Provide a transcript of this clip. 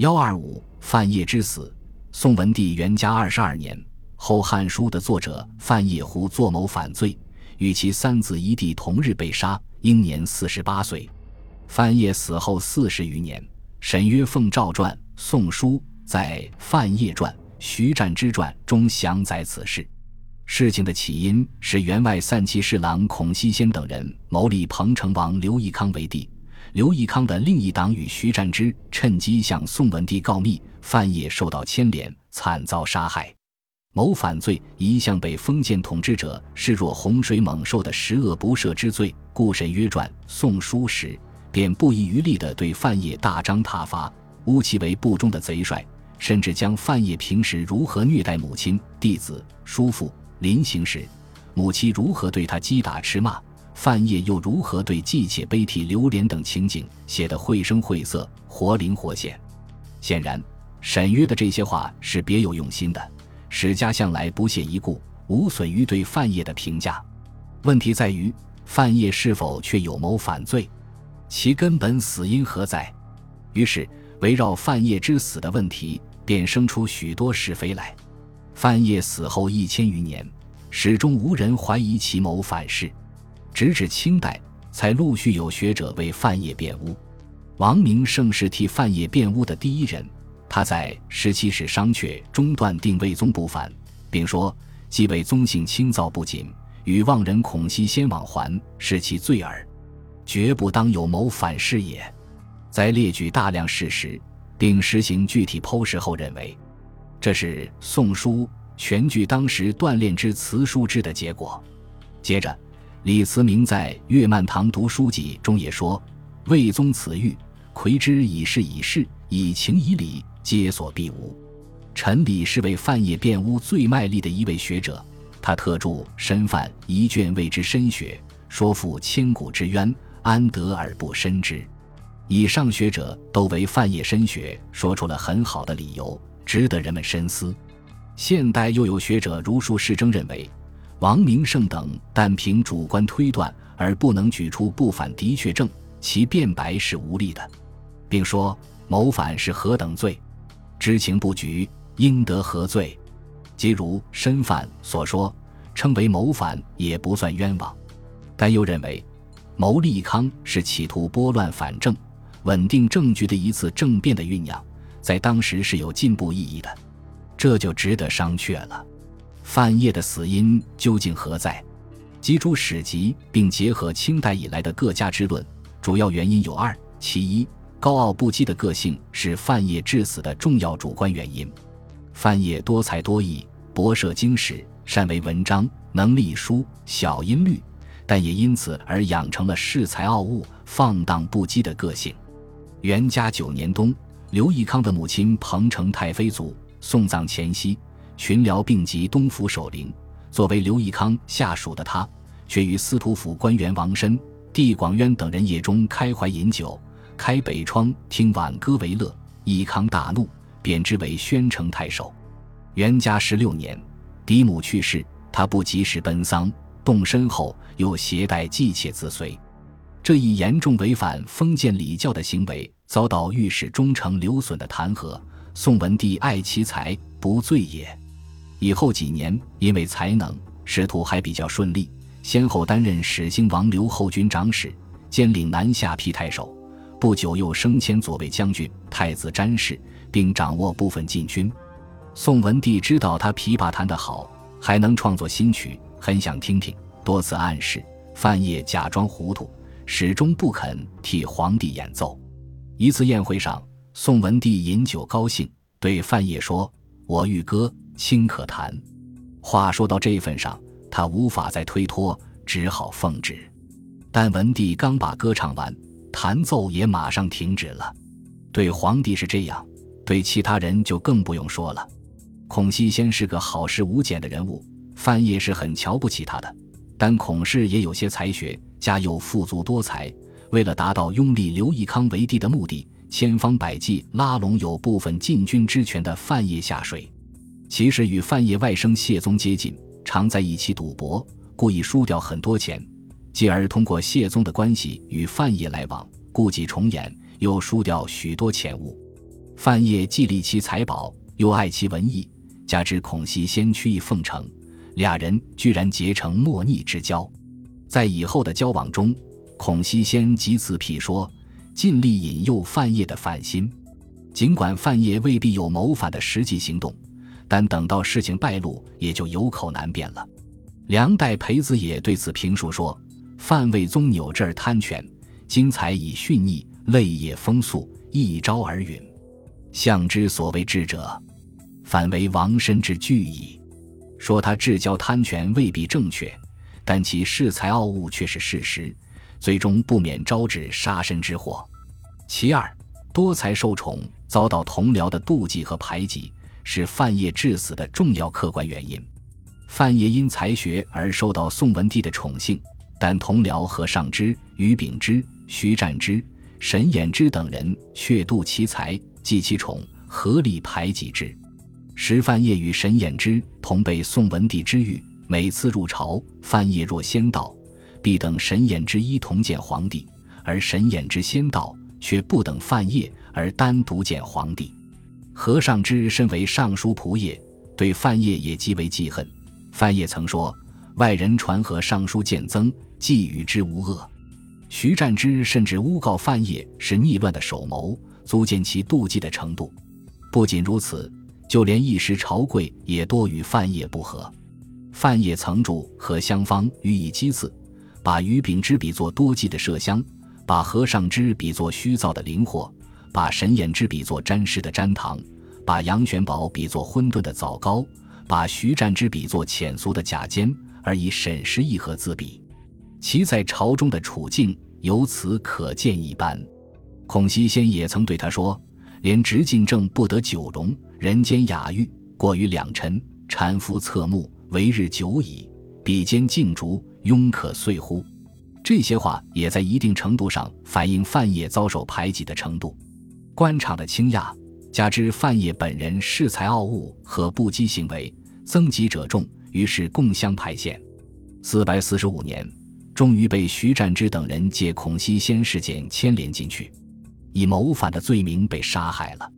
幺二五范晔之死，宋文帝元嘉二十二年，《后汉书》的作者范晔胡作谋反罪，与其三子一弟同日被杀，英年四十八岁。范晔死后四十余年，沈约奉诏传《宋书》，在《范晔传·徐湛之传》中详载此事。事情的起因是员外散骑侍郎孔熙先等人谋立彭城王刘义康为帝，刘义康的另一党羽徐湛之趁机向宋文帝告密，范晔受到牵连，惨遭杀害。谋反罪一向被封建统治者视若洪水猛兽的十恶不赦之罪，故沈约传《宋书》时。便不遗余力地对范晔大张挞伐，诬其为不忠的贼帅，甚至将范晔平时如何虐待母亲、弟子、叔父，临行时母亲如何对他击打斥骂，范晔又如何对姬妾悲啼流连等情景写得绘声绘色、活灵活现。显然，沈约的这些话是别有用心的。史家向来不屑一顾，无损于对范晔的评价。问题在于，范晔是否却有谋反罪？其根本死因何在？于是，围绕范晔之死的问题便生出许多是非来。范晔死后一千余年，始终无人怀疑其谋反事，直至清代才陆续有学者为范晔辩污。王明胜是替范晔辩污的第一人。他在《十七史商榷》中断定魏宗不反，并说：“既为宗姓轻躁不谨，与望人孔熙先往还，是其罪耳。”绝不当有谋反事也。在列举大量事实，并实行具体剖析后，认为这是《宋书》全据当时锻炼之辞书之的结果。接着，李慈铭在《岳曼堂读书记》中也说：“魏宗此欲魁之以事以事，以情以理，皆所必无。”陈李是为范晔辩污最卖力的一位学者，他特著《申范》一卷，谓之深学，说负千古之冤。安得而不深之？以上学者都为范晔深学说出了很好的理由，值得人们深思。现代又有学者如数世征认为，王明胜等但凭主观推断而不能举出不反的确证，其辩白是无力的，并说谋反是何等罪？知情不举，应得何罪？即如申犯所说，称为谋反也不算冤枉，但又认为。谋利康是企图拨乱反正、稳定政局的一次政变的酝酿，在当时是有进步意义的，这就值得商榷了。范晔的死因究竟何在？集诸史籍，并结合清代以来的各家之论，主要原因有二：其一，高傲不羁的个性是范晔致死的重要主观原因。范晔多才多艺，博涉经史，善为文章，能隶书，晓音律。但也因此而养成了恃才傲物、放荡不羁的个性。元嘉九年冬，刘义康的母亲彭城太妃卒送葬前夕，群僚并集东府守灵。作为刘义康下属的他，却与司徒府官员王申、帝广渊等人夜中开怀饮酒，开北窗听挽歌为乐。义康大怒，贬之为宣城太守。元嘉十六年，嫡母去世，他不及时奔丧。动身后，又携带妓妾自随，这一严重违反封建礼教的行为，遭到御史忠诚刘损的弹劾。宋文帝爱其才，不罪也。以后几年，因为才能，仕途还比较顺利，先后担任始兴王刘后军长史，兼领南下邳太守。不久，又升迁左卫将军、太子詹事，并掌握部分禁军。宋文帝知道他琵琶弹得好，还能创作新曲。很想听听，多次暗示范晔假装糊涂，始终不肯替皇帝演奏。一次宴会上，宋文帝饮酒高兴，对范晔说：“我欲歌，卿可弹。”话说到这份上，他无法再推脱，只好奉旨。但文帝刚把歌唱完，弹奏也马上停止了。对皇帝是这样，对其他人就更不用说了。孔熙先是个好事无减的人物。范晔是很瞧不起他的，但孔氏也有些才学，家又富足多才。为了达到拥立刘义康为帝的目的，千方百计拉拢有部分禁军之权的范晔下水。其实与范晔外甥谢宗接近，常在一起赌博，故意输掉很多钱，继而通过谢宗的关系与范晔来往，故伎重演，又输掉许多钱物。范晔既利其财宝，又爱其文艺，加之孔熙先趋意奉承，俩人居然结成莫逆之交。在以后的交往中，孔熙先几次辟说，尽力引诱范晔的反心。尽管范晔未必有谋反的实际行动，但等到事情败露，也就有口难辩了。梁代裴子也对此评述说：“范魏宗扭这儿贪权，今才以训逆，泪也风素，一朝而陨。相之所谓智者，反为王身之惧矣。”说他至交贪权未必正确，但其恃才傲物却是事实，最终不免招致杀身之祸。其二，多才受宠。遭到同僚的妒忌和排挤，是范晔致死的重要客观原因。范晔因才学而受到宋文帝的宠幸，但同僚何尚之、于秉之、徐湛之、沈衍之等人却妒其才，忌其宠，合力排挤之。时范晔与沈衍之同被宋文帝之遇，每次入朝，范晔若先到，必等沈衍之一同见皇帝；而沈衍之先到，却不等范晔。而单独见皇帝，何尚之身为尚书仆射，对范晔也极为记恨。范晔曾说：“外人传何尚书见曾，既与之无恶。”徐湛之甚至诬告范晔是逆乱的首谋，足见其妒忌的程度。不仅如此，就连一时朝贵也多与范晔不和。范晔曾著何相方予以讥刺，把于秉之比作多计的麝香，把何尚之比作虚造的灵活。把沈衍之比作沾湿的粘糖，把杨玄宝比作混沌的枣糕，把徐湛之比作浅俗的假尖，而以沈氏义和自比，其在朝中的处境由此可见一斑。孔熙先也曾对他说：“连直进正不得九容，人间雅欲过于两陈，搀扶侧目，为日久矣。比肩竞逐，庸可遂乎？”这些话也在一定程度上反映范晔遭受排挤的程度。官场的倾轧，加之范晔本人恃才傲物和不羁行为，增极者众，于是共相派陷。四百四十五年，终于被徐湛之等人借孔熙先事件牵连进去，以谋反的罪名被杀害了。